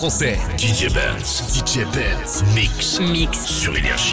français. DJ Benz DJ Benz. Mix. Mix. sur Énergie.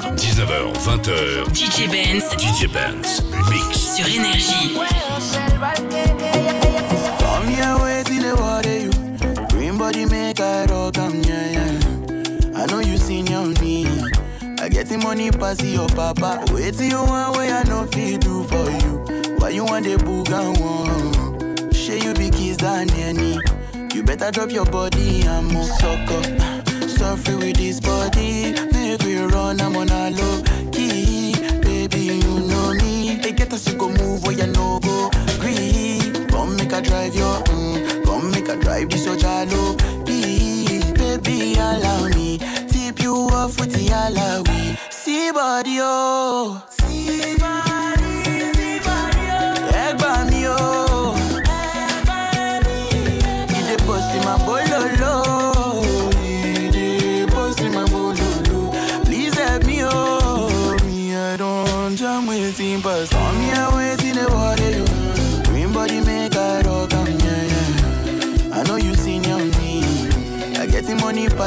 19h, 20h, DJ Benz DJ Benz Mix. sur Énergie. Come here, wait till the water you. Green body make I rock 'em, yeah, yeah. I getting money pass your papa. Wait till you want where I no feel do for you. Why you want the boogan one? Share you be kiss than any. You better drop your body and move sucker. Suffer with this body, make we run, I'm on a low key. Baby, you know me. They get us to go move where you no go. Green, come make a drive your, mm, come make a drive this your jalo. Baby, allow me. Tip you off with the alawi. See body, oh.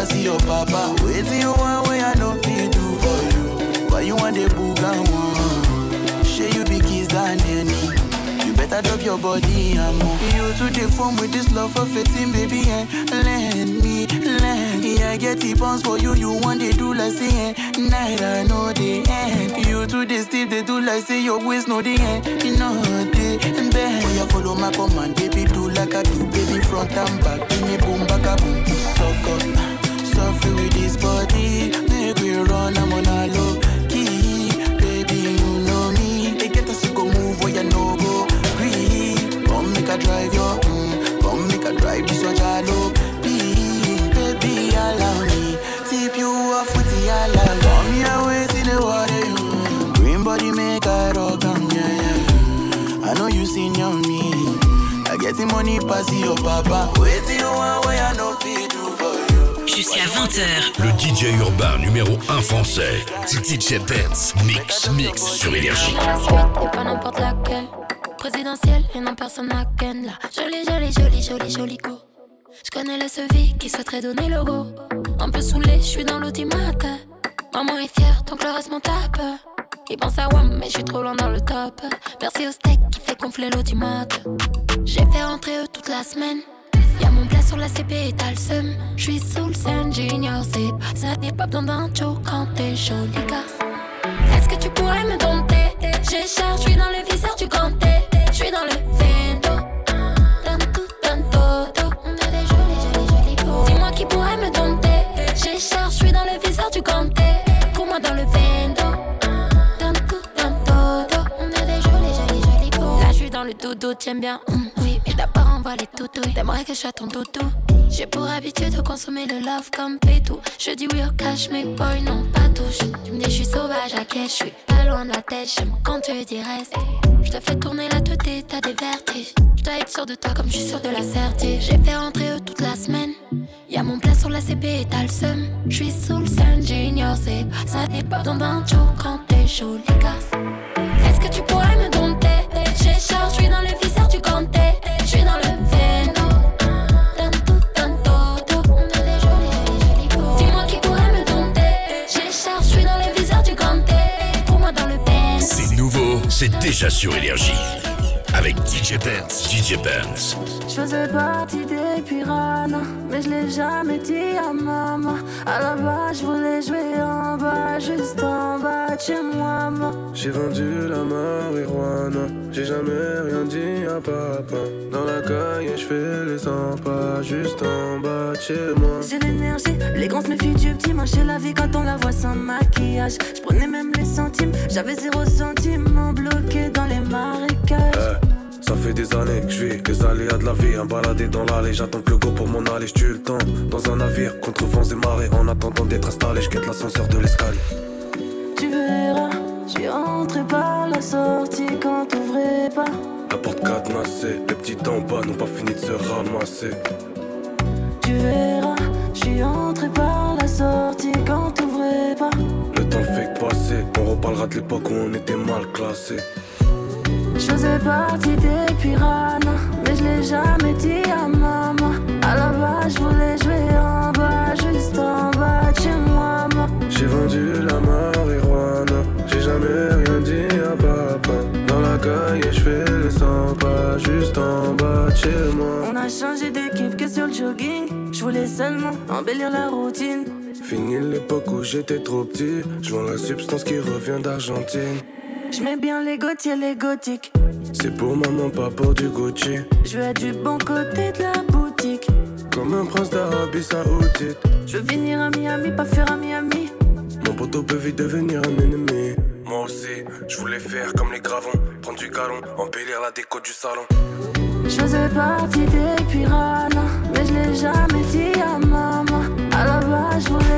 Money pass your papa. Waiting you want way I no feel do for you. Why you want the boogan one? Share you be kiss than any. You better drop your body and move. You to the phone with this love for fitting, baby, and lend me, lend me. I get the pounds for you, you want they do like say, eh. night I know the end. You to the steep, they do like say your waist know the end. You know the bend. Oh, you follow my command, baby, do like I do, baby, front and back. Give me boom, back a boom, suck up. Suffer with this body, make run, I'm on a low key. Baby, you know me. They get us to go move where you no go. Green, come make a drive your, mm, come make a drive this your jalo. Baby, allow me. Tip you off with the allow. Come here, wait in the water, you. Green body make a rock, um, yeah, yeah. I know you seen on me. I get the money pass your papa. Wait till you want where I no feel. Jusqu'à 20h. Le DJ urbain numéro 1 français. DJ Dance. Mix, mix sur Énergie. Dans la suite et pas n'importe laquelle. Présidentielle et non personne n'a ken là. Jolie, jolie, jolie, jolie, jolie go. Je connais la vie qui souhaiterait donner le go. Un peu saoulé, je suis dans l'automate. Maman est fière, donc le reste m'en tape. Il pense à WAM, mais je suis trop loin dans le top. Merci au steak qui fait gonfler. J'ai fait rentrer eux toute la semaine. Y'a mon plat sur la CP et t'as le seum. J'suis sous le scène, junior, c'est ça n'est pas besoin d'un show quand t'es jolie garce. Est-ce que tu pourrais me dompter? J'ai charge, j'suis dans le viseur du ganté. J'suis dans le vento. Tanto, tanto, on a des jolis, jolis, jolis go. Dis-moi qui pourrait me dompter. J'ai charge, j'suis dans le viseur du ganté. Pour moi dans le vento. Tanto, tanto, on a des jolis, jolis, jolis go. Là, j'suis dans le dodo, t'aimes bien? hum, d'abord envoie les toutouilles. T'aimerais que je sois ton doudou. J'ai pour habitude de consommer le love comme pétou. Je dis oui au cash, mais boy, non, pas touche. Tu me dis, je suis sauvage à quai, je suis pas loin de la tête. J'aime quand tu dis reste. Je te fais tourner la tête et t'as des vertiges. Je dois être sûr de toi comme je suis sûr de la certitude. J'ai fait rentrer eux toute la semaine. Y'a mon plat sur la CP et t'as le seum. Je suis sous le sun, junior, c'est ça n'est pas dans un show quand t'es chaud, les gars. Est-ce que tu pourrais me dompter? J'ai charge, je suis dans le viseur c'est déjà sur Énergie. Avec DJ Dance. DJ Dance. Je faisais partie des piranhas, mais je l'ai jamais dit à maman. À la base, je voulais jouer en bas, juste en bas de chez moi. J'ai vendu la marijuana, j'ai jamais rien dit à papa. Dans la caille, je fais les 100 pas, juste en bas de chez moi. J'ai l'énergie, les grands se méfient du petit. La vie quand on la voit sans maquillage. Je prenais même les centimes, j'avais zéro centime bloqué dans les marécages. Eh, ça fait des années que je vis les aléas de la vie. Un baladé dans l'allée, j'attends que le go pour m'en aller. Je le temps dans un navire contre vents et marées. En attendant d'être installé, je quitte l'ascenseur de l'escalier. Tu verras, je suis rentré par la sortie quand t'ouvrais pas. La porte cadenassée, les petits en bas n'ont pas fini de se ramasser. Tu verras, je suis entré par la sortie quand t'ouvrais pas. Le temps fait que passer, on reparlera de l'époque où on était mal classé. Je faisais partie des piranhas, mais je l'ai jamais dit à maman. À la base, je voulais jouer en bas, juste en bas de chez moi. J'ai vendu la marijuana, j'ai jamais rien dit à papa. Dans la caille, je fais les 100 pas, juste en bas de chez moi. On a changé d'équipe que sur le jogging. Je voulais seulement embellir la routine. Fini l'époque où j'étais trop petit. Je la substance qui revient d'Argentine. Je mets bien les Gautier, les gothiques. C'est pour maman, pas pour du Gucci. Je veux du bon côté de la boutique. Comme un prince d'Arabie Saoudite. Je veux venir à Miami, pas faire à Miami. Mon poteau peut vite devenir un ennemi. Moi aussi, je voulais faire comme les gravons. Prendre du galon, embellir la déco du salon. Je faisais partie des piranhas, mais je l'ai jamais dit à maman. À la base, je voulais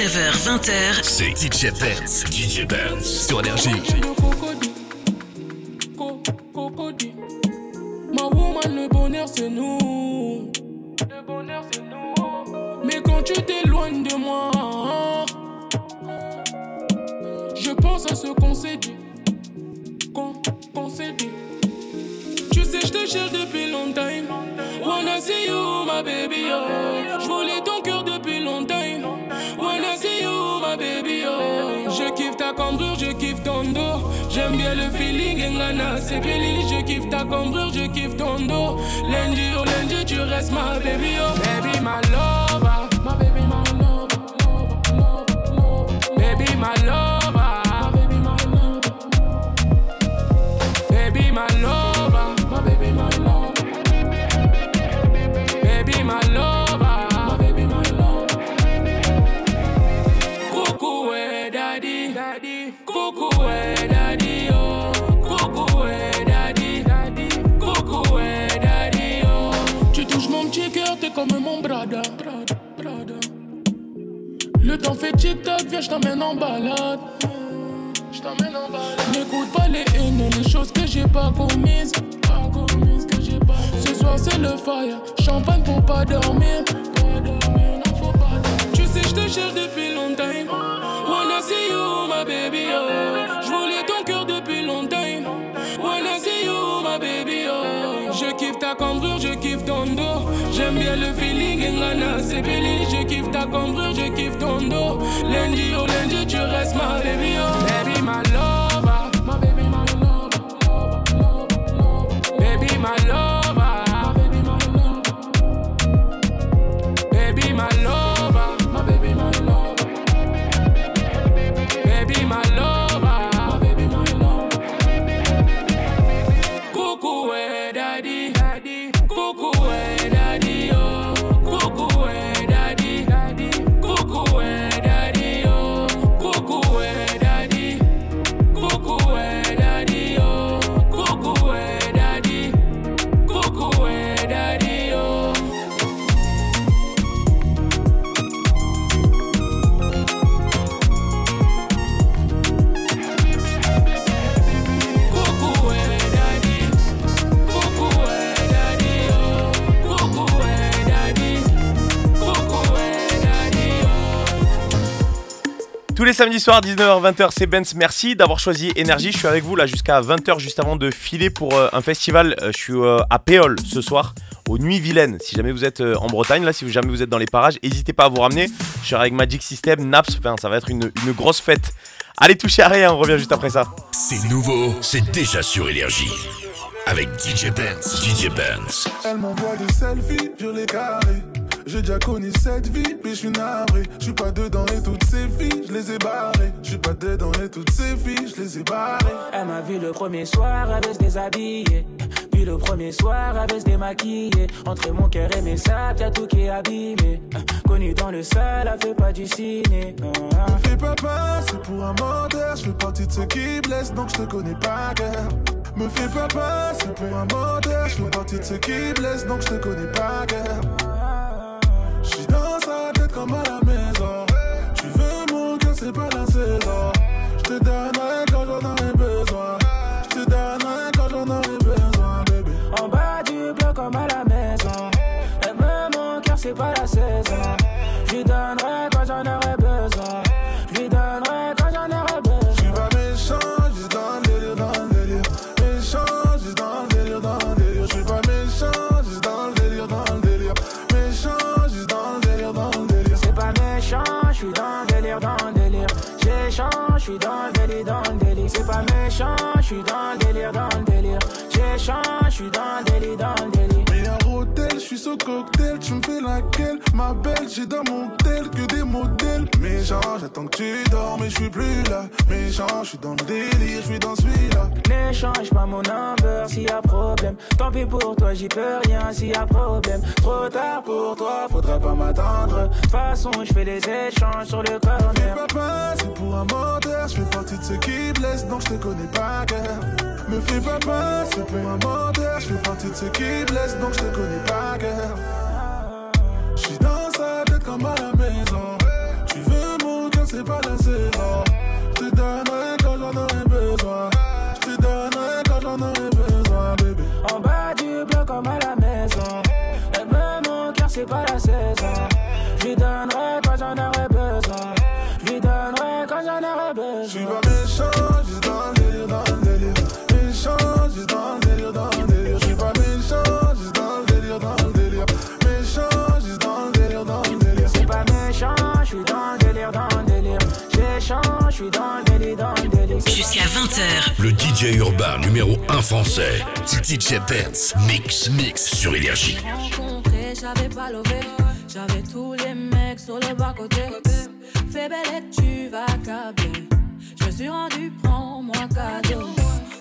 19h, 20h, c'est DJ Benz, DJ Benz sur Énergie. Ma woman, le bonheur c'est nous. Le bonheur c'est nous. Mais quand tu t'éloignes de moi, je pense à ce qu'on s'est dit. Qu'on s'est dit. Tu sais, je te cherche depuis longtemps. Wanna see you, my baby, oh. Je voulais ton cœur depuis longtemps. Je kiffe ta cambrure, je kiffe ton dos. J'aime bien le feeling, Ngana, c'est Billy. Je kiffe ta cambrure, je kiffe ton dos. Lundi, oh lundi, tu restes ma baby, oh. Baby, my lover. My baby, my lover. Baby, my lover. Comme mon brada. Le temps fait tic-tac, viens, je t'emmène en balade. Je t'emmène en balade. N'écoute pas les haines, les choses que j'ai pas commises. Que j'ai pas. Ce soir c'est le fire, champagne pour pas dormir. Tu sais, je te cherche depuis longtemps. My baby, oh. Je voulais ton cœur depuis longtemps. My baby, oh. Je kiffe ta cambrure, je kiffe ton dos. J'aime bien le feeling, c'est Billy. Je kiffe ta cambrure, je kiffe ton dos. Lundi, oh lundi, tu restes ma baby, oh. Baby, my lover. My baby, my lover. Baby, my lover. Samedis soirs, 19h-20h, c'est Benz. Merci d'avoir choisi Énergie. Je suis avec vous là jusqu'à 20h, juste avant de filer pour euh, un festival. Euh, je suis euh, à Péole ce soir, aux Nuits Vilaines. Si jamais vous êtes en Bretagne, là, si jamais vous êtes dans les parages, n'hésitez pas à vous ramener. Je serai avec Magic System, Naps. Enfin, ça va être une, une grosse fête. Allez, touchez à rien, on revient juste après ça. C'est nouveau, c'est déjà sur Énergie. Avec DJ Benz. DJ Benz. Elle m'envoie des selfies, je les carrés. J'ai déjà connu cette vie, puis je suis navré. Je suis pas dedans et toutes ces filles, je les ai barrées. Je suis pas dedans et toutes ces filles, je les ai barrées. Elle m'a vu le premier soir, elle se déshabiller. Puis le premier soir, elle se démaquiller. Entre mon cœur et mes sacs, y'a tout qui est abîmé. Connu dans le sale, elle fait pas du ciné. Me fais pas passer pour un menteur, je fais partie de ceux qui blessent, donc je te connais pas cœur. Me fais pas passer pour un menteur, je fais partie de ceux qui blessent, donc je te connais pas cœur. Dans sa tête comme à la maison. Tu veux mon cœur, c'est pas la saison. J'te donnerai quand j'en aurai besoin. J'te donnerai quand j'en aurai besoin, bébé. En bas du bloc comme à la maison. Elle veut mon cœur, c'est pas la saison. ma belle, j'ai dans mon tel que des modèles. Mes gens, j'attends que tu dors, mais je suis plus là. Mes gens, je suis dans le délire, je suis dans celui-là. N'échange pas mon number s'il y a problème. Tant pis pour toi, j'y peux rien s'il y a problème. Trop tard pour toi, faudra pas m'attendre. De toute façon, je fais des échanges sur le corner. Fais papa, c'est pour un menteur. Je fais partie de ceux qui blessent, donc je te connais pas, gueule. Me fais papa, c'est pour un menteur. Je fais partie de ceux qui blessent, donc je te connais pas, gueule. J'suis dans sa tête comme à la maison. Tu veux mon cœur, c'est pas la jusqu'à 20h. Le DJ urbain numéro 1 français, DJ Benz, mix, mix sur Énergie. J'avais pas levé, j'avais tous les mecs sur le bas côté. Fais belle et tu vas câbler. Je me suis rendu, prends-moi cadeau.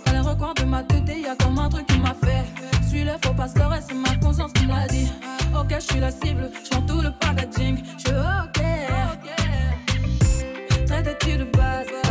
Dans les recoins de ma tête, y a comme un truc qui m'a fait. Suis le faux pasteur et c'est ma conscience qui me l'a dit. Ok, je suis la cible, je tout le packaging. Je ok. Traite-tu de base?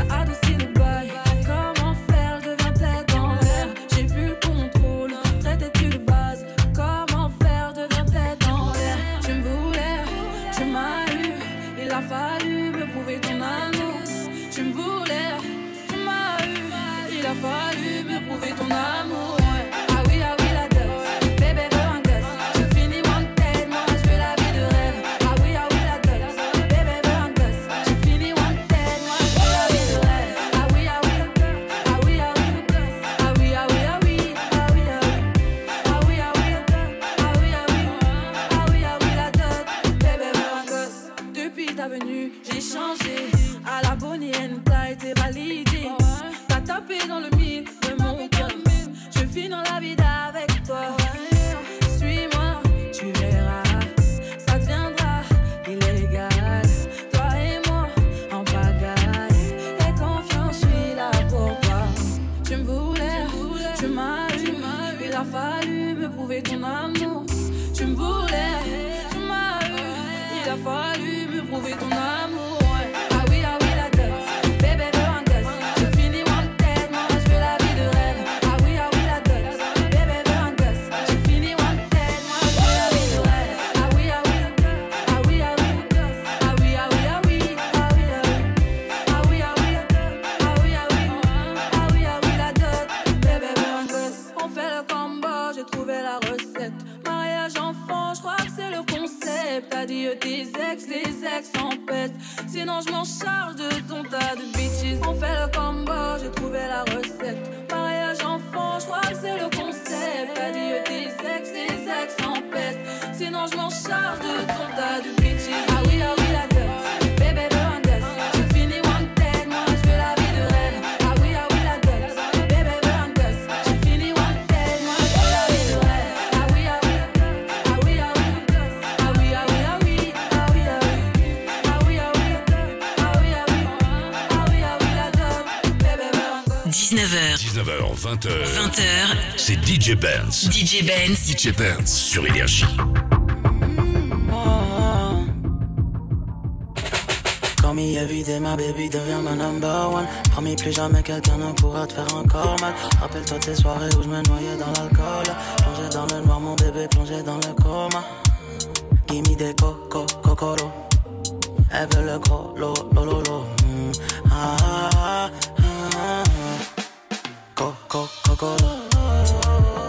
c'est DJ Benz. DJ Benz. DJ Benz. Sur Énergie. Call me every day, ma baby devient ma number one. Promis plus jamais quelqu'un ne pourra te faire encore mal. Rappelle-toi tes soirées où je me noyais dans l'alcool. Plongé dans le noir, mon bébé plongé dans le coma. Gimme des coco, cocoro. Elle veut le gros, lo, lo, Coco. oh.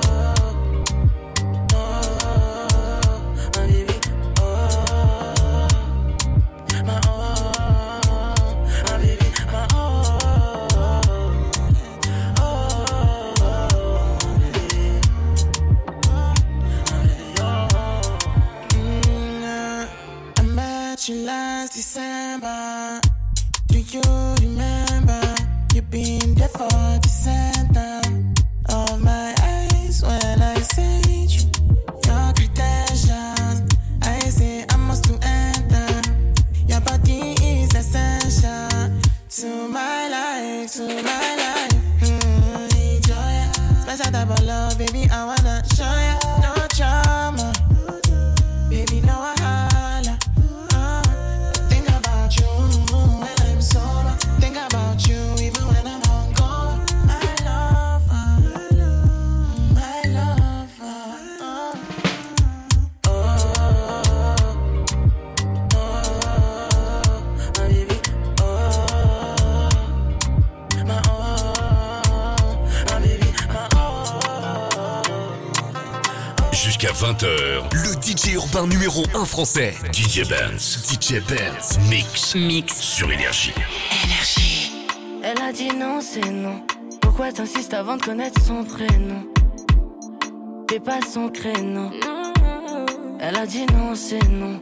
Urbain numéro 1 français. DJ Benz. DJ Benz. Mix. Mix. Sur Énergie. Elle a dit non, c'est non. Pourquoi t'insistes avant de connaître son prénom? T'es pas son créneau. Elle a dit non, c'est non.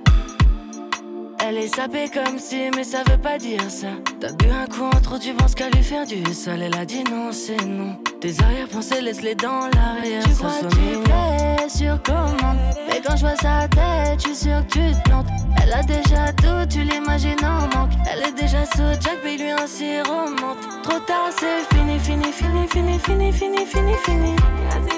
Elle est sapée comme si, mais ça veut pas dire ça. T'as bu un coup en trop, tu penses qu'à lui faire du sale. Elle a dit non, c'est non. Tes arrière-pensées, laisse-les dans l'arrière. Tu crois que tu plais sur commande Mais quand je vois sa tête, je suis sûr que tu te plantes Elle a déjà tout, tu l'imagines en manque Elle est déjà sous Jack, mais lui un remonte. Trop tard, c'est fini, fini, fini, fini, fini, fini, fini, fini.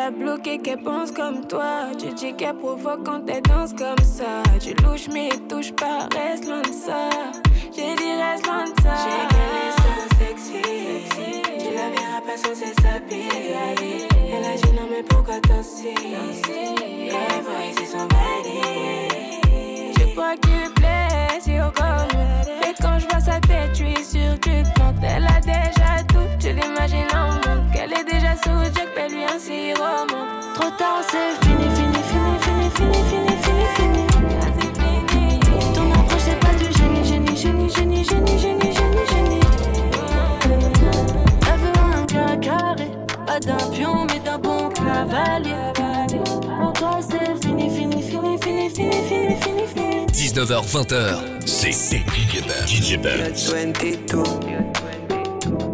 La bloquer, qu'elle pense comme toi. Tu dis qu'elle provoque quand elle danse comme ça. Tu louches, mais touche pas, reste loin de ça. J'ai dit, reste loin de ça. J'ai qu'elle est so sexy. Tu la verras pas sans ses s'habiller. Elle a dit, non, mais pourquoi danser? Elle voit ici son body. Je crois qu'il plaît, si au comme. Mais quand je vois sa tête, je suis sûre que tu te. Elle a déjà tout, tu l'imagines en manque. Elle est déjà sous Jack, mais lui un sirop. Trop tard, c'est fini, fini, fini, fini, fini, fini, fini, fini. Ton approche, c'est pas du génie, génie, génie, génie, génie, génie, génie, génie. Elle veut un gars carré, pas d'un pion, mais d'un bon cavalier. Pour toi, c'est fini, fini, fini, fini, fini, fini, fini, fini. 19h, 20h. C'est DJ Benz. DJ Benz. 22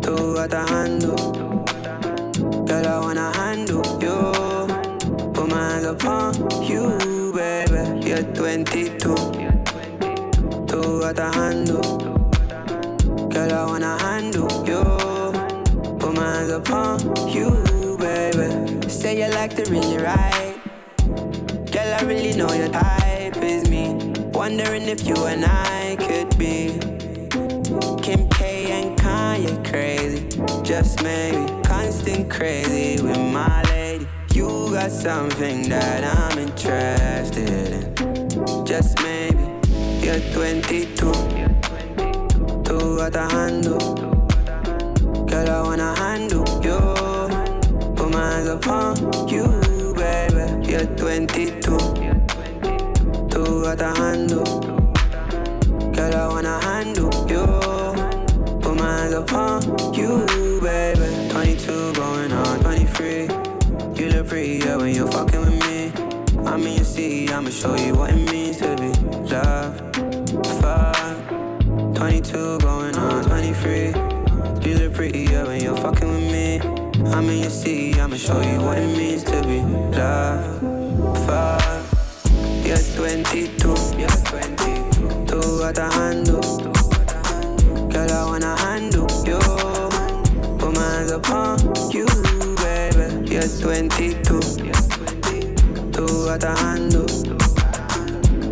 Two at a handle Girl, I wanna handle you. Put my hands upon you, baby. You're 22 Two at a handle Girl, I wanna handle you. Put my hands upon you, baby. Say you like to really ride. Girl, I really know your type is me. Wondering if you and I could be. Kim Kanye crazy. Just maybe constant crazy with my lady. You got something that I'm interested in. Just maybe you're 22. Two at the handle. Girl, I wanna handle you. Put my hands upon you, baby. You're 22. Two at the handle. Girl, I wanna handle upon you, baby. 22 going on 23. You look prettier when you're fucking with me. I'm in your city, I'ma show you what it means to be loved. Fuck. 22 going on 23. You look prettier when you're fucking with me. I'm in your city, I'ma show you what it means to be loved. Fuck. You're 22. You're 22. Two at the handle. Girl, I wanna handle you. Put my hands upon you, baby. You're 22. Two at the handle.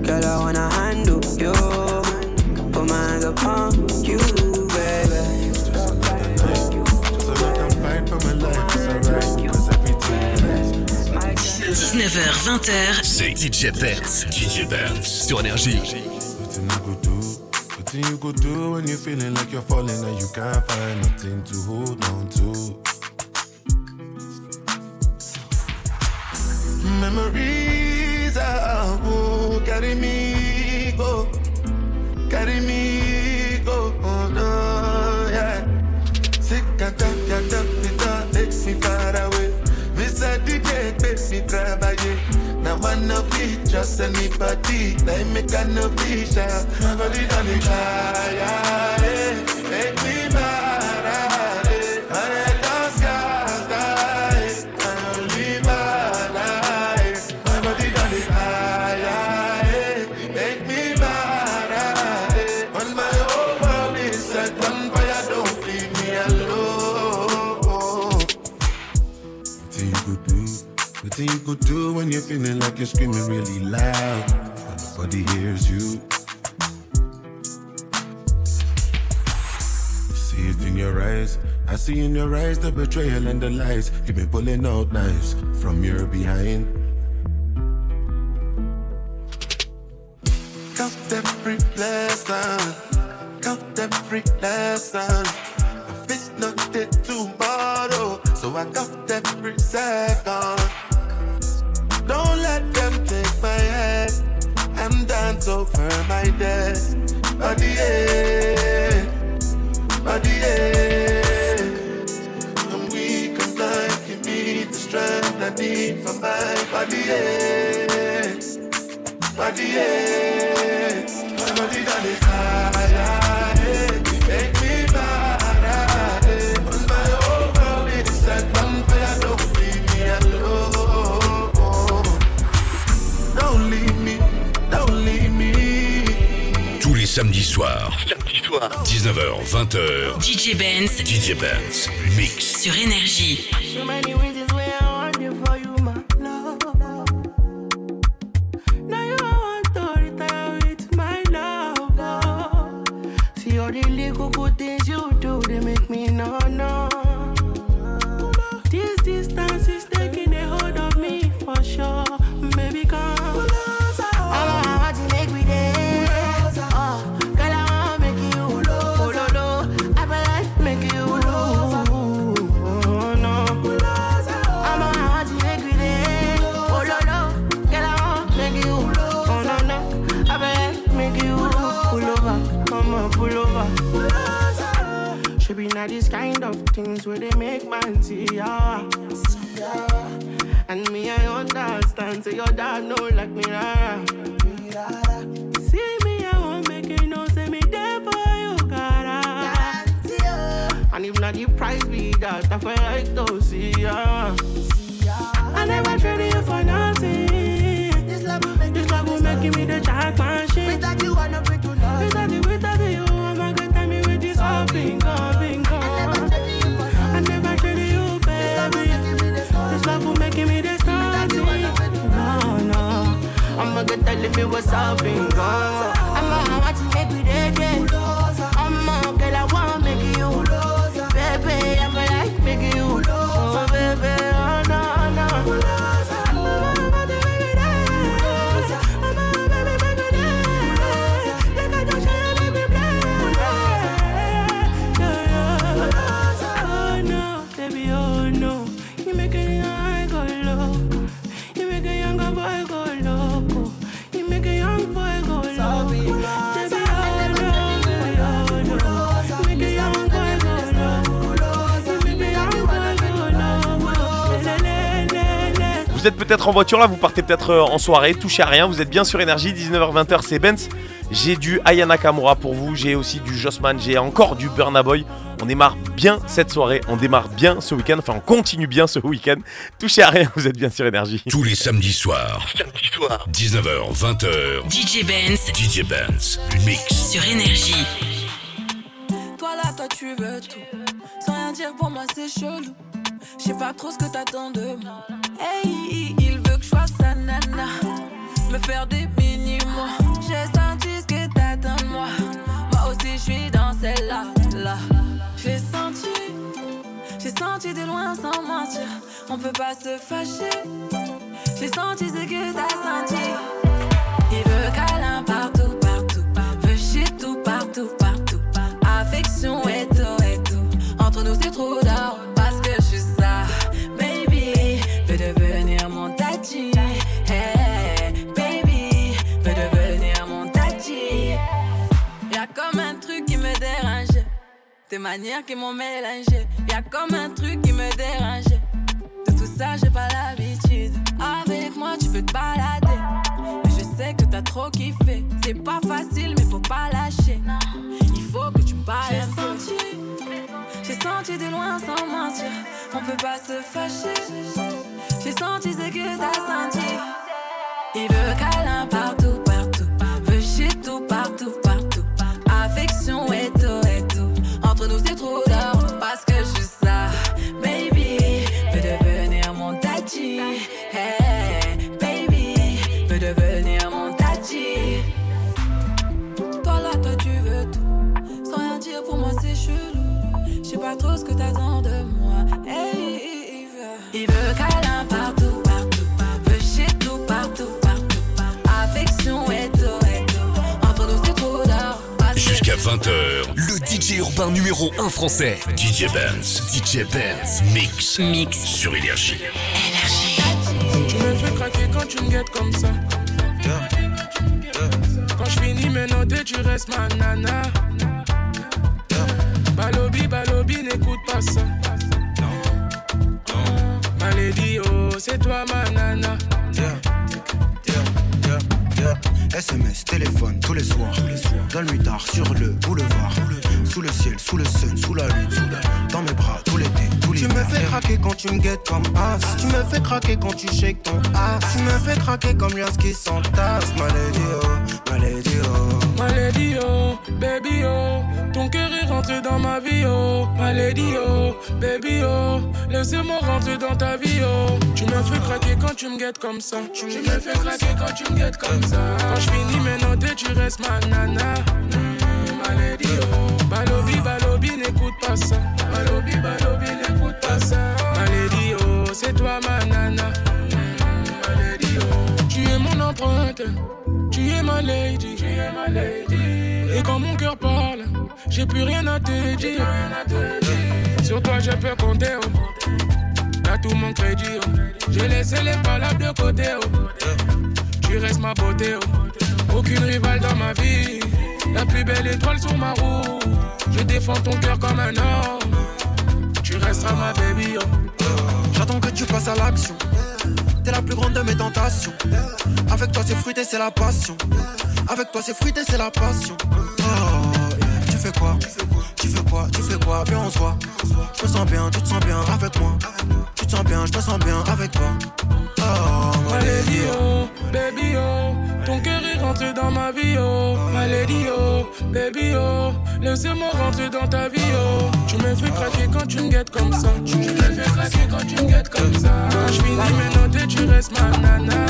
Girl, I wanna handle you. Put my hands upon you, baby. 19h, 20h. C'est DJ Benz. DJ Benz. Sur Énergie. Nothing you go do when you're feeling like you're falling and you can't find nothing to hold on to. Far away. Miss a DJ, makes me travailler. Now one of it just plus anybody. Like make a no vision. My body done it, yeah, could do when you're feeling like you're screaming really loud, but nobody hears you? See it in your eyes. I see in your eyes the betrayal and the lies. You've been pulling out knives from your behind. Count every blessing. Count every lesson. If it's not there tomorrow, so I count every second. My head and dance over my dead. Body, yeah. Body, yeah. I'm weak as life, give me the strength I need for my body, yeah. Body, yeah. My body done it high, les samedis soirs. 19h, 20h. DJ Benz. DJ Benz. Mix. Sur Énergie. What's up, bingo. I'm a want to make Vous êtes peut-être en voiture là, vous partez peut-être euh, en soirée, touchez à rien, vous êtes bien sur énergie, 19h-20h c'est Benz. J'ai du Ayana Kamura pour vous, j'ai aussi du Jossman, j'ai encore du Burna Boy. On démarre bien cette soirée, on démarre bien ce week-end, enfin on continue bien ce week-end. Touchez à rien, vous êtes bien sur énergie. Tous les samedis soirs. 19h, 20h. DJ Benz. DJ Benz. Mix. Sur Énergie. Toi là, toi tu veux tout. Sans rien dire pour moi, c'est chelou. Je sais pas trop ce que t'attends de moi. Hey, il veut que je sois sa nana. Me faire des mini-mois. J'ai senti ce que t'attends de moi. Moi aussi, je suis dans celle-là. Là. J'ai senti. J'ai senti de loin sans mentir. On peut pas se fâcher. J'ai senti ce que t'as senti. Il veut câlin partout, partout. Veut shit tout, partout, partout. Affection et tout, et tout. Entre nous, c'est trop Tes manières qui m'ont mélangé. Y'a comme un truc qui me dérange. De tout ça, j'ai pas l'habitude. Avec moi, tu peux te balader. Mais je sais que t'as trop kiffé. C'est pas facile, mais faut pas lâcher. Il faut que tu parles. J'ai senti, j'ai senti de loin sans mentir. On peut pas se fâcher. J'ai senti ce que t'as senti. Il veut câlin partout. 20h, le DJ urbain numéro 1 français, DJ Benz. DJ Benz Mix. Mix sur Énergie. Tu me fais craquer quand tu me guettes comme ça. Quand je finis mes notes, tu restes ma nana. Balobi, balobi, n'écoute pas ça. Malédie, oh, c'est toi ma nana. SMS, téléphone, tous les soirs. Dans le mitard, sur le boulevard. Sous le ciel, sous le sun, sous la lune. Dans mes bras, tout l'été, tout Tu me fais craquer quand tu me guettes comme as. Tu me fais craquer quand tu shakes ton ass. Tu me fais craquer comme Lias qui s'entasse. Maladie, oh, maladie, oh. Baby, oh. Ton cœur est rentré dans ma vie, oh. Malédie, oh, baby, oh. Laissez-moi rentrer dans ta vie, oh. Tu me fais craquer quand tu me guettes comme ça. Tu me fais craquer quand tu me guettes comme ça. Quand je finis mes notes, tu restes ma nana. Mm, Malédie, oh. Balobi, balobi, n'écoute pas ça. Balobi, balobi, n'écoute pas ça. Malédie, oh, c'est toi ma Tu es ma lady, tu es ma lady. Et quand mon cœur parle, j'ai plus rien à te dire. Sur toi, je peux compter, oh. T'as tout mon crédit, oh. J'ai laissé les palabres de côté, oh. Tu restes ma beauté, oh. Aucune rivale dans ma vie. La plus belle étoile sur ma roue. Je défends ton cœur comme un homme. Tu resteras ma baby. J'attends que tu passes à l'action. T'es la plus grande de mes tentations. Avec toi, c'est fruité, c'est la passion. Avec toi, c'est fruité, c'est la passion. Oh, yeah. Tu fais quoi? Tu fais quoi? Tu fais quoi? Viens, on se voit. Je me sens bien, tu te sens bien avec moi. Tu te sens bien, je me sens bien avec toi. Oh, My lady, oh, baby, oh. Ton cœur est rentré dans ma vie, oh. Lady, oh, baby, oh. Laissez-moi rentrer dans ta vie, oh. Tu me fais craquer quand tu me guettes comme ça. Tu me fais craquer quand tu me guettes comme ça. Quand je finis mes notes, tu restes ma nana.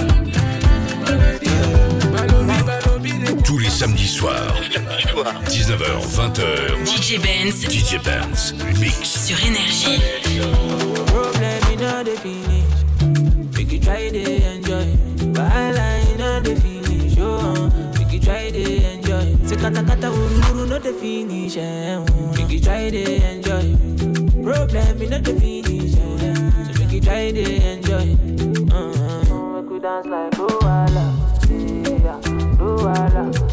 Lady, oh. Balobi, balobi, Tous les samedis soirs, 19h, 20h, DJ Benz. DJ Benz Mix. Sur Énergie. Problem finish. Make you try to enjoy. Say kata kata uru uru no the finish. Make you try to enjoy. Problem in all the finish. So make you try to enjoy. Uh-huh. Make we dance like Luala. Yeah.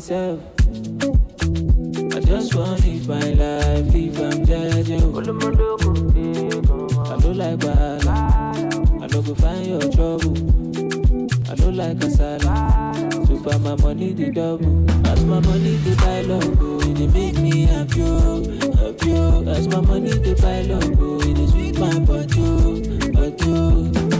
Myself. I just want to live my life, live I'm judging. I don't like bad, I don't go find your trouble. I don't like kasala, so far my money the double. As my money the buy logo, it make me happy, oh, happy. oh. As my money the buy logo, it sweet my body, oh, body. Oh.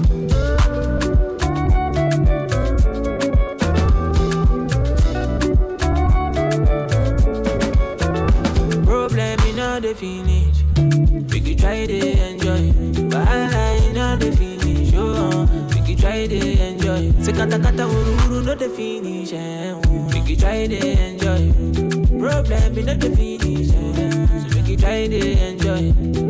The finish. Make you try to enjoy. Bala in all the finish. Oh, make you try to enjoy. Say kata kata uru uru no the finish. Eh, oh. Make you try to enjoy. Problem all the finish. Eh, so make you try to enjoy.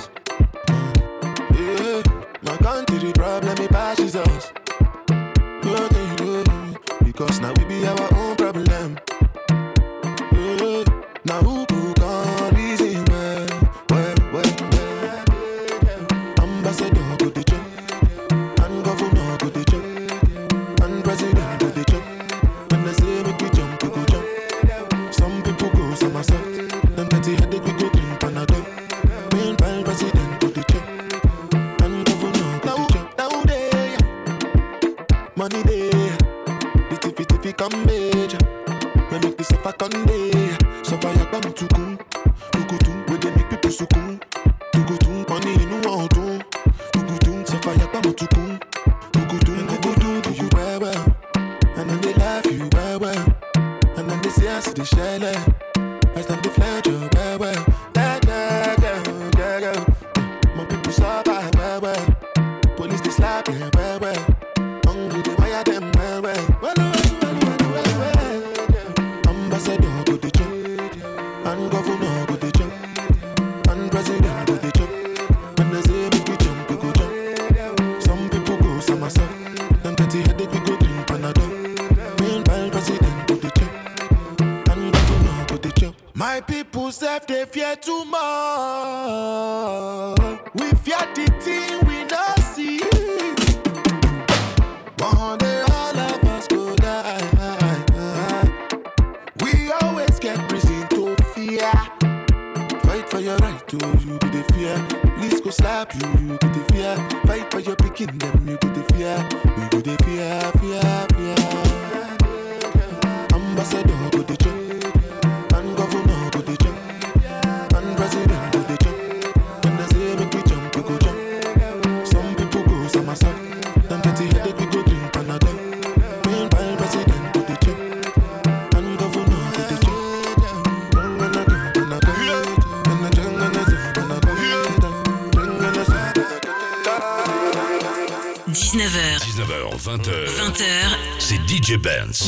slap, police they slap, yeah,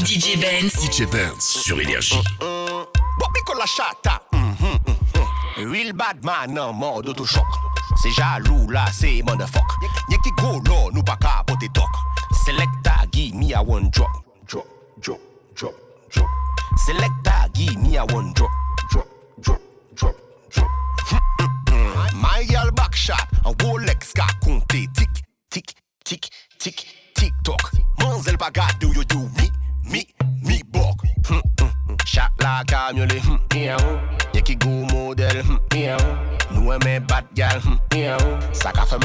DJ Benz. DJ Benz sur Énergie. Bobico la chata. Hein. Mhm, mhm. Real bad man en mode autochoc. C'est jaloux là, c'est motherfuck. Y'a qui golo, nous pas capoter toc. Selecta, give me a one drop.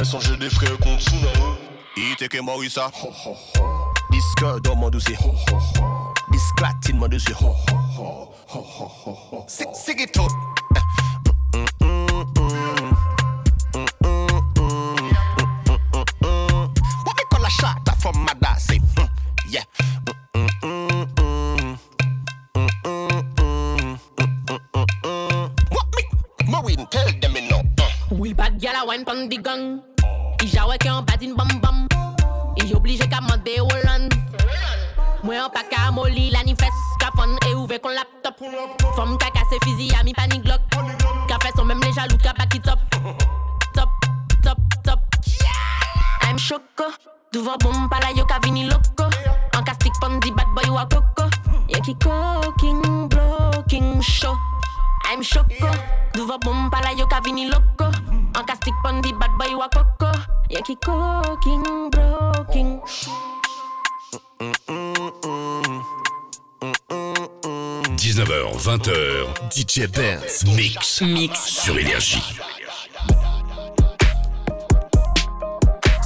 sans j'ai des frères contre Tsunao. Ite que Morissa. Disque dans mon dossier. Disclatine mon dossier. C'est que tout. DJ Benz Mix Mix sur Énergie.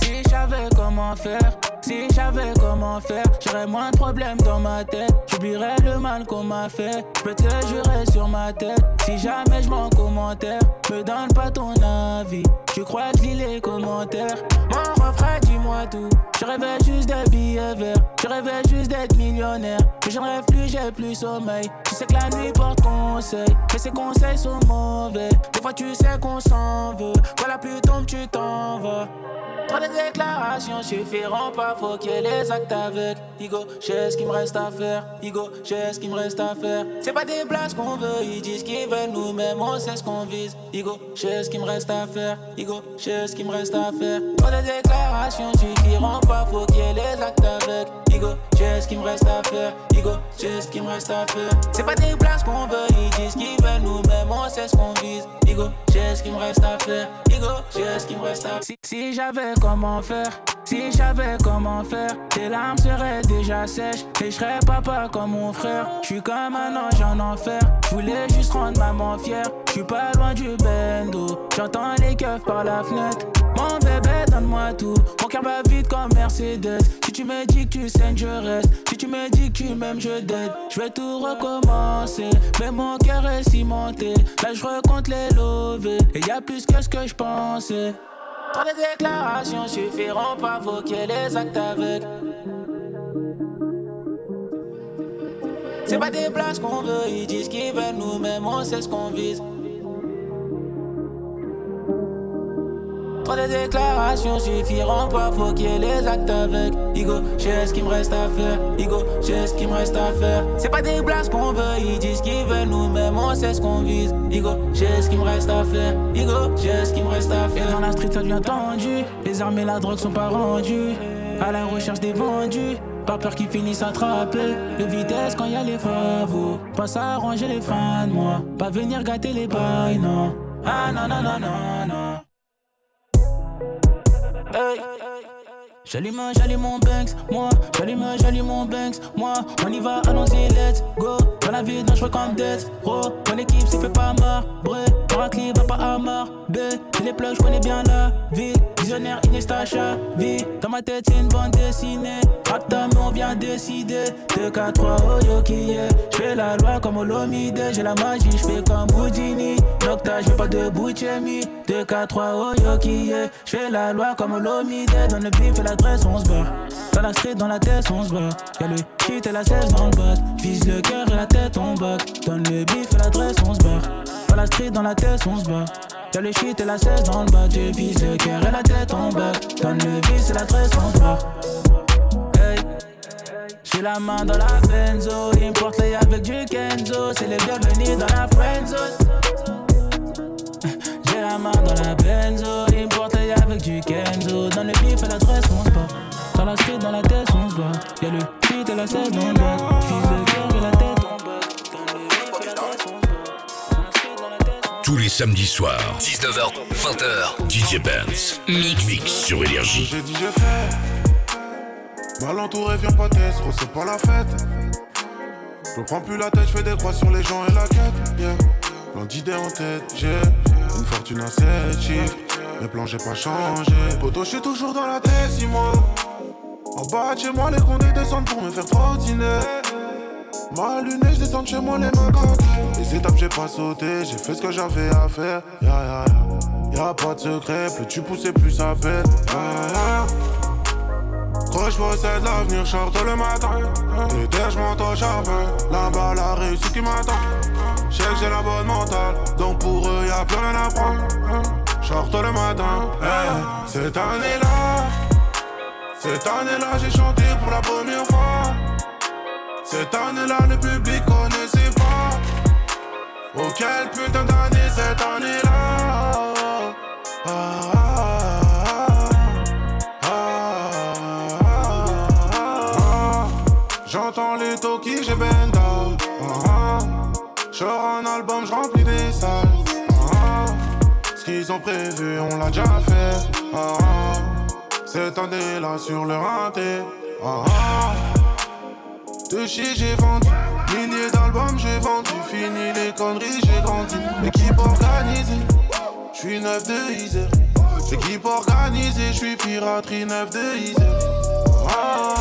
Si j'avais comment faire, si j'avais comment faire, j'aurais moins de problèmes dans ma tête. J'oublierais le mal qu'on m'a fait. Je peux te jurer sur ma tête. Si jamais je m'en commentaire, donne pas ton avis. Tu crois que je lis les commentaires? Mon refrain, dis-moi tout. Je rêvais juste d'être billet vert. Je rêvais juste d'être millionnaire. Mais j'en rêve plus, j'ai plus sommeil. Tu sais que la nuit porte conseil. Mais ces conseils sont mauvais. Des fois, tu sais qu'on s'en veut. Quand la pluie tombe, tu t'en vas. Trop de déclarations suffiront pas, faut qu'il y ait les actes avec. Igo, j'ai ce qu'il me reste à faire. Igo, j'ai ce qu'il me reste à faire. C'est pas des blagues qu'on veut, ils disent qu'ils veulent nous-mêmes, on sait ce qu'on vise. J'ai ce qu'il me reste à faire. Igo, j'ai ce qu'il me reste à faire. Trop de déclarations suffiront pas, faut qu'il y ait les actes avec. Igo, j'ai ce qu'il me reste à faire. Igo, j'ai ce qu'il me reste à faire. C'est pas des blagues qu'on veut, ils disent qu'ils veulent nous-mêmes, on sait ce qu'on vise. Igo, j'ai ce qu'il me reste à faire. Igo, j'ai ce qu'il me reste à faire. Si, j'avais comment faire, si j'avais comment faire, tes larmes seraient déjà sèches. Et je serais papa comme mon frère. Je suis comme un ange en enfer. Voulais juste rendre maman fière. Je suis pas loin du J'entends les keufs par la fenêtre. Mon bébé, donne-moi tout. Mon cœur bat vite comme Mercedes. Si tu me dis que tu saignes, je reste. Si tu me dis que tu m'aimes, je dead. Je vais tout recommencer. Mais mon cœur est cimenté. Là, je recompte les lovés. Et y a plus que ce que je pensais. Trop de déclarations suffiront pas, ait les actes avec. C'est pas des blagues qu'on veut, ils disent qu'ils veulent nous-mêmes, on sait ce qu'on vise. Trop de déclarations suffiront pas, faut qu'il y ait les actes avec. Igo, j'ai ce qu'il me reste à faire. Igo, j'ai ce qu'il me reste à faire. C'est pas des blagues qu'on veut, ils disent qu'ils veulent nous-mêmes, on sait ce qu'on vise. Igo, j'ai ce qu'il me reste à faire. Igo, j'ai ce qu'il me reste à faire. Dans la street, ça devient tendu. Les armes et la drogue sont pas rendues. À la recherche des vendus. Pas peur qu'ils finissent attrapés. De vitesse quand y a les favos. Pas s'arranger les fins de moi. Pas venir gâter les bails, non. Ah non, non, non, non, non. Hey. J'allume, j'allume mon Banks, moi, j'allume, j'allume mon Banks, moi, on y va, allons-y, let's go. Dans la vie, non, je comme dead, gros. Mon équipe s'y fait pas marbre, Paracli va pas à B. J'ai les plugs, je connais bien la vie. Visionnaire, Inesta, vie. Dans ma tête, c'est une bande dessinée. Rapta, mais on vient décider. 2, 4, 3, oh est? J'fais la loi comme Olomide, j'ai la magie, j'fais comme Houdini. Nocta, j'fais pas de Bouchemi. 2, 4, 3, oh est? J'fais la loi comme Olomide, dans le bif et l'adresse, on se barre. Dans la street, dans la tête, on se bat. Y'a le shit et la 16 dans le bat. Vise le cœur et la tête, on back. Donne le bif et l'adresse, on se barre. Dans la street, dans la tête, on se bat. Y'a le shit et la 16 dans le bas. Je vise le cœur et la tête, on back. Donne le bif et l'adresse, on se barre. Hey. J'ai la main dans la benzo, importe les avec du Kenzo, c'est les bienvenus dans la friendzone. J'ai la main dans la benzo, importe avec du Kenzo, dans le bif et l'adresse on se bat. Dans la street, dans la tête on se bat. Y'a le shit et la 16 dans le bac, vise le cœur et la tête on bat. Dans le bif et l'adresse on se bat. Tous les samedis soirs, 19h, 20h, DJ Benz. Mix. Mix sur Énergie. J'ai dit, j'ai fait. Mal entouré, viens pas t'estre, c'est pas la fête. Je prends plus la tête, je fais des croix sur les gens et la quête. Yeah. Plein d'idées en tête, j'ai une fortune à 7 chiffres. Les plans, j'ai pas changé. Poto, je suis toujours dans la moi. En bas de chez moi, les condés descendent pour me faire trottiner. Mal luné, je descends de chez moi, les mains coquées. Les étapes, j'ai pas sauté, j'ai fait ce que j'avais à faire. Ya ya ya. Pas de secret, plus tu pousses plus ça pète. Gros, je possède l'avenir, short le matin. Et dès je charbon, là-bas la réussite qui m'attend. Je j'ai la bonne mentale, donc pour eux y'a plus rien à prendre. Le matin, hey, cette année-là, cette année-là j'ai chanté pour la première fois. Cette année-là le public connaissait pas. Oh quelle putain d'année cette année-là. Ah, ah, ah, J'entends les talkies, j'ai benda. Ah, Je un album, je remplis des salles. Ah, qu'ils ont prévu, on l'a déjà fait. Ah, Cette année-là sur le rinté. Ah, de chez j'ai vendu, milliers d'albums j'ai vendu, fini les conneries j'ai grandi. Équipe organisée, je suis neuf de Isère. Équipe organisée, je suis piraterie neuf de Isère. Ah.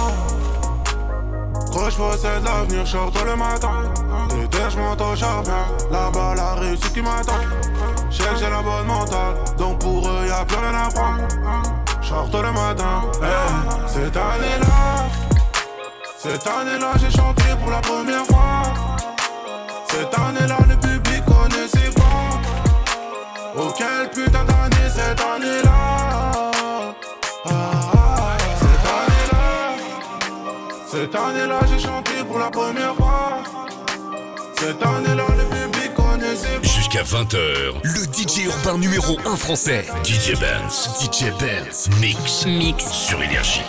Ouais, je possède l'avenir, je le matin. Et dès je monte au là-bas la réussite qui m'attend. J'ai la bonne mentale, donc pour eux y'a plus rien à le matin, cette année-là. Cette année-là, j'ai chanté pour la première fois. Cette année-là, le public connaissait pas. Oh, quelle putain d'année cette année-là. Cette année-là. Cette année-là, j'ai chanté pour la première fois. Cette connaissait pas. Jusqu'à 20h, le DJ urbain numéro 1 français, DJ Benz, DJ Benz, mix, mix sur Énergie.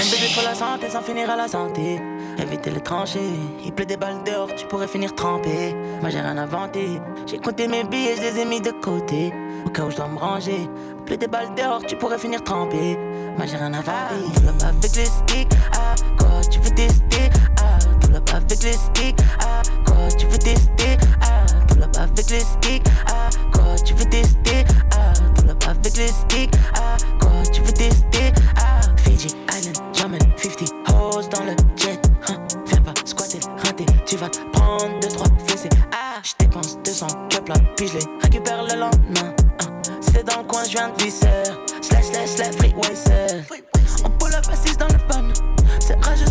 Un bébé pour la santé sans finir à la santé. Éviter les tranchées, il pleut des balles dehors, tu pourrais finir trempé. Moi j'ai rien inventé, j'ai compté mes billets, je les ai mis de côté. Au cas où je dois me ranger, il pleut des balles dehors, tu pourrais finir trempé. Moi j'ai rien inventé, tout là avec les sticks. Ah, quoi tu veux tester? Là avec les sticks. Ah, quoi tu veux tester? Ah, tout là avec les sticks. Ah, quoi tu veux tester? Ah, tout là avec les sticks. Ah, quoi tu veux tester? Ah, Fiji Island, Jamaica, 50 hoes dans le jet. Hein, viens pas squatter, rater, tu vas prendre 2 trois fessées. Ah, je dépense 200 cups là, puis je les récupère le lendemain. Hein, c'est dans le coin, je viens de visser. Slash, slash, slash, freeway. On pull up assise dans le pan. Ces rages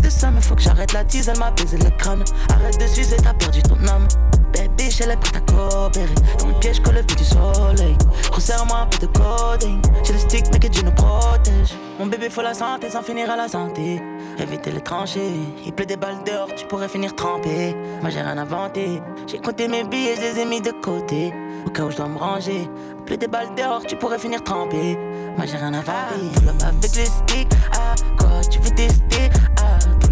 de ça, mais faut que j'arrête la tease, elle m'a baisé le crâne. Arrête de sucer, t'as perdu ton âme. Baby, elle est prête à coopérer. Dans le piège, colle le du soleil. Resserre-moi un peu de coding. J'ai le stick, mais que Dieu nous protège. Mon bébé, faut la santé sans finir à la santé. Éviter les tranchées. Il pleut des balles dehors, tu pourrais finir trempé. Moi, j'ai rien inventé. J'ai compté mes billets, je les ai mis de côté. Au cas où je dois me ranger. Pleut des balles dehors, tu pourrais finir trempé. Moi, j'ai rien inventé. Avec les sticks. Ah, quoi, tu veux tester?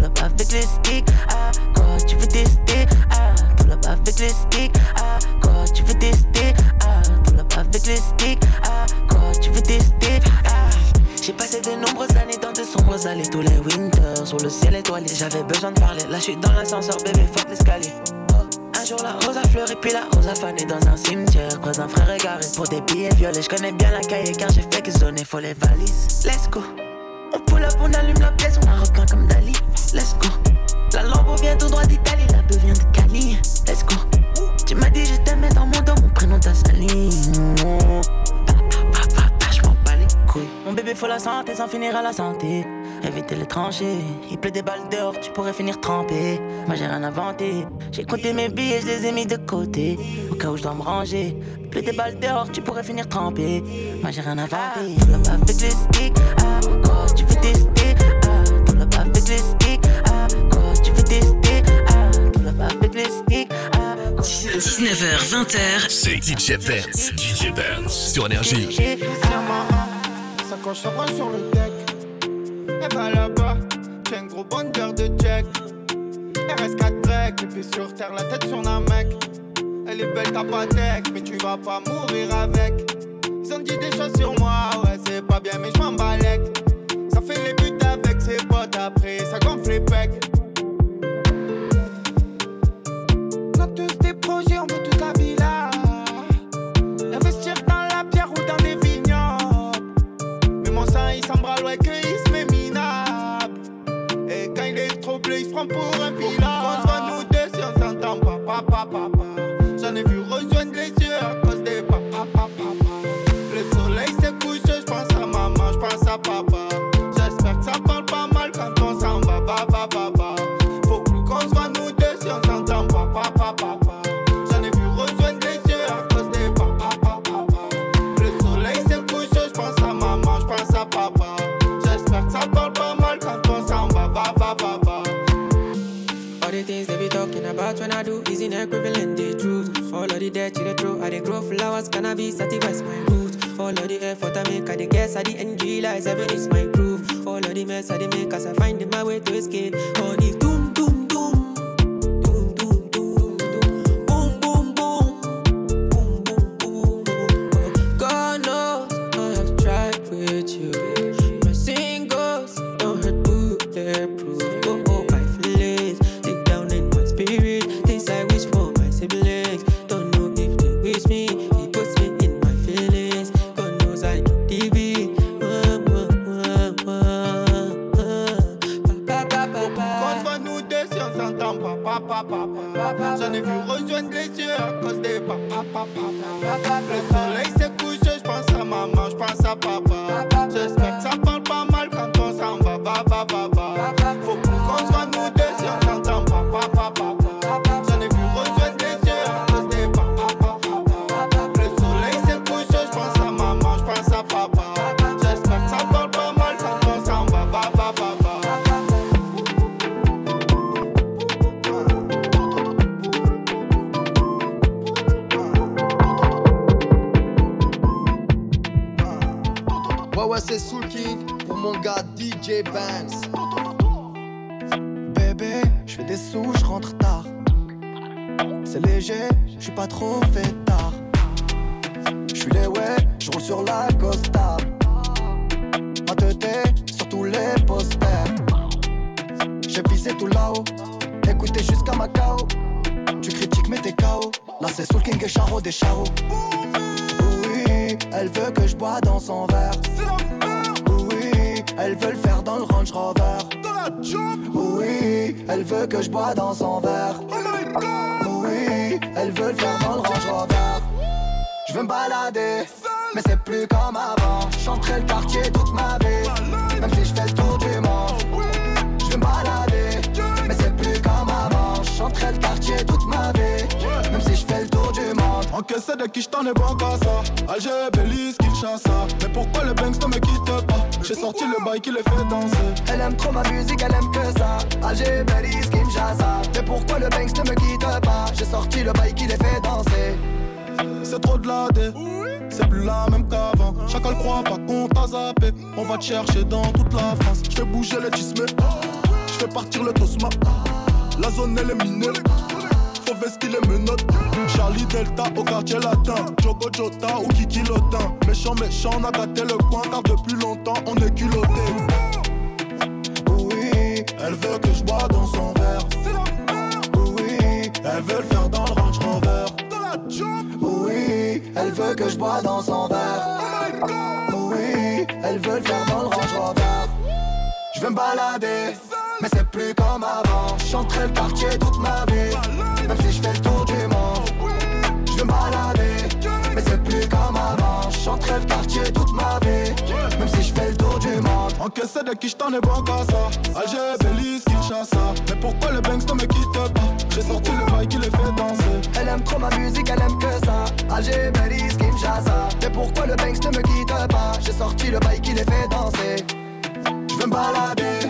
Tout là avec les sticks. Ah, quoi, tu veux tester? Ah, tout là avec les sticks. Ah, quoi, tu veux tester? Ah, tout là avec les sticks. Ah, quoi, tu veux tester? Ah, j'ai passé de nombreuses années dans de sombres allées. Tous les winters sur le ciel étoilé. J'avais besoin de parler. Là, je suis dans l'ascenseur, bébé, fuck l'escalier. Un jour la rose a fleuri puis la rose a fané dans un cimetière Croise un frère égaré pour des billets violets Je connais bien la cahier car j'ai fait que sonner faut les valises Let's go On pull up, on allume la pièce, on a requin comme Dali. Let's go. La lambeau vient tout droit d'Italie, la bœuf vient de Cali. Let's go. Tu m'as dit je t'aimais dans mon dos, mon prénom t'a sali. Mon bébé faut la santé sans finir à la santé. Éviter les tranchées, il pleut des balles dehors, tu pourrais finir trempé. Moi j'ai rien inventé, j'ai compté mes billets, je les ai mis de côté. Au cas où je dois me ranger, il pleut des balles dehors, tu pourrais finir trempé. Moi j'ai rien inventé, sticks. Ah, quoi tu veux tester? Ah, tout là avec les sticks. Ah, quoi tu veux tester? Ah, tout là avec les sticks. Ah, 19h, 20h. C'est DJ Benz, DJ Benz sur Énergie. Ça coche sa bras sur le deck. Elle va là-bas, j'ai un gros bonheur de check. RS4 break, et puis sur terre, la tête sur un mec. Elle est belle, t'as pas tech, mais tu vas pas mourir avec. Dit des choses sur moi, ouais, c'est pas bien, mais je m'en balèque. Pas trop ai bon qu'à ça. Alger, Belize, Kinshasa Mais pourquoi le Banks ne me quitte pas? J'ai sorti le bail qui les fait danser. Elle aime trop ma musique, elle aime que ça. Alger, Belize, Kinshasa. Mais pourquoi le Banks ne me quitte pas? J'ai sorti le bail qui les fait danser. C'est trop de la dé C'est plus la même qu'avant. Chacun le croit pas qu'on t'a zappé. On va te chercher dans toute la France. Je fais bouger les tismes. Je fais partir le tosma. La zone elle est minée Vestir les menottes. Charlie Delta au quartier latin. Jogo Jota ou Kiki Lotin. Méchant méchant on a gâté le coin Car depuis longtemps on est culotté. Oui, elle veut que je bois dans son verre. Oui, elle veut le faire dans le Range Rover. Oui, elle veut que je bois dans son verre. Oui, elle veut le faire dans le Range Rover. Je veux me balader, plus comme avant. J'entrais le quartier toute ma vie, même si je fais le tour du monde. Je veux me balader, mais c'est plus comme avant. J'entrais le quartier toute ma vie, même si je fais le tour du monde. Encaissé de qui j't'en ai bon qu'à ça Alger, Belize, Kinshasa Mais pourquoi le Banks ne me quitte pas? J'ai sorti le bail qui les fait danser Elle aime trop ma musique, elle aime que ça. Alger, Belize, Kinshasa. Mais pourquoi le Banks ne me quitte pas? J'ai sorti le bail qui les fait danser. Je veux me balader,